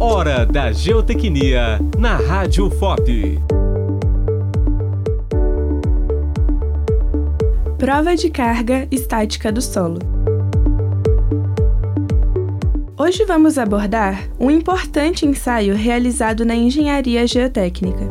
Hora da Geotecnia na Rádio FOP. Prova de carga estática do solo. Hoje vamos abordar um importante ensaio realizado na engenharia geotécnica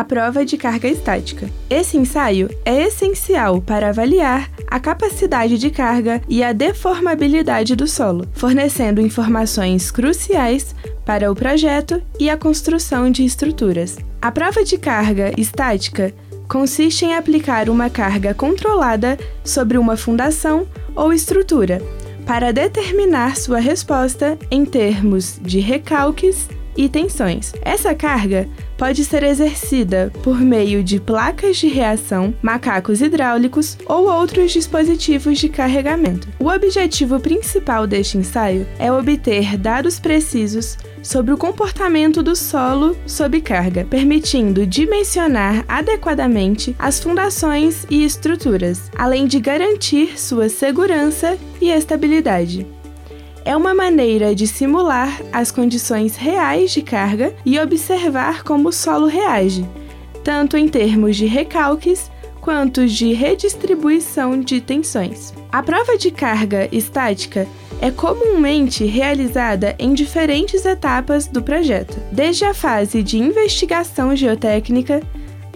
a prova de carga estática. Esse ensaio é essencial para avaliar a capacidade de carga e a deformabilidade do solo, fornecendo informações cruciais para o projeto e a construção de estruturas. A prova de carga estática consiste em aplicar uma carga controlada sobre uma fundação ou estrutura para determinar sua resposta em termos de recalques e tensões. Essa carga pode ser exercida por meio de placas de reação, macacos hidráulicos ou outros dispositivos de carregamento. O objetivo principal deste ensaio é obter dados precisos sobre o comportamento do solo sob carga, permitindo dimensionar adequadamente as fundações e estruturas, além de garantir sua segurança e estabilidade é uma maneira de simular as condições reais de carga e observar como o solo reage, tanto em termos de recalques quanto de redistribuição de tensões. A prova de carga estática é comumente realizada em diferentes etapas do projeto, desde a fase de investigação geotécnica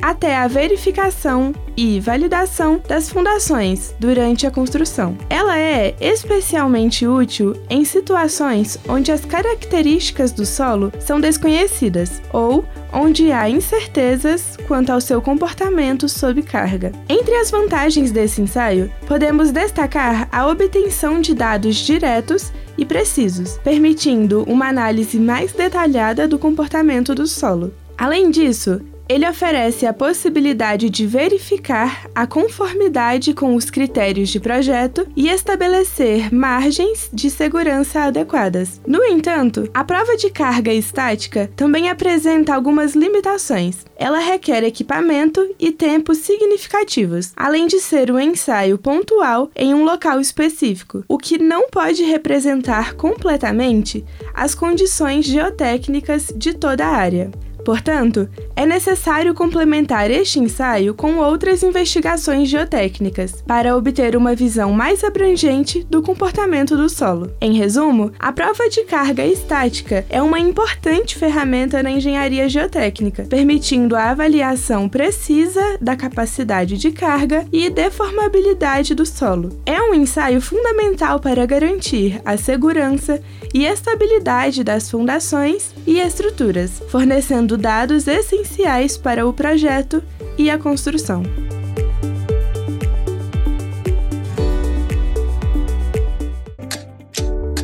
até a verificação e validação das fundações durante a construção. Ela é especialmente útil em situações onde as características do solo são desconhecidas ou onde há incertezas quanto ao seu comportamento sob carga. Entre as vantagens desse ensaio, podemos destacar a obtenção de dados diretos e precisos, permitindo uma análise mais detalhada do comportamento do solo. Além disso, ele oferece a possibilidade de verificar a conformidade com os critérios de projeto e estabelecer margens de segurança adequadas. No entanto, a prova de carga estática também apresenta algumas limitações. Ela requer equipamento e tempo significativos, além de ser um ensaio pontual em um local específico, o que não pode representar completamente as condições geotécnicas de toda a área. Portanto, é necessário complementar este ensaio com outras investigações geotécnicas para obter uma visão mais abrangente do comportamento do solo. Em resumo, a prova de carga estática é uma importante ferramenta na engenharia geotécnica, permitindo a avaliação precisa da capacidade de carga e deformabilidade do solo. É um ensaio fundamental para garantir a segurança e estabilidade das fundações e estruturas, fornecendo dados essenciais para o projeto e a construção.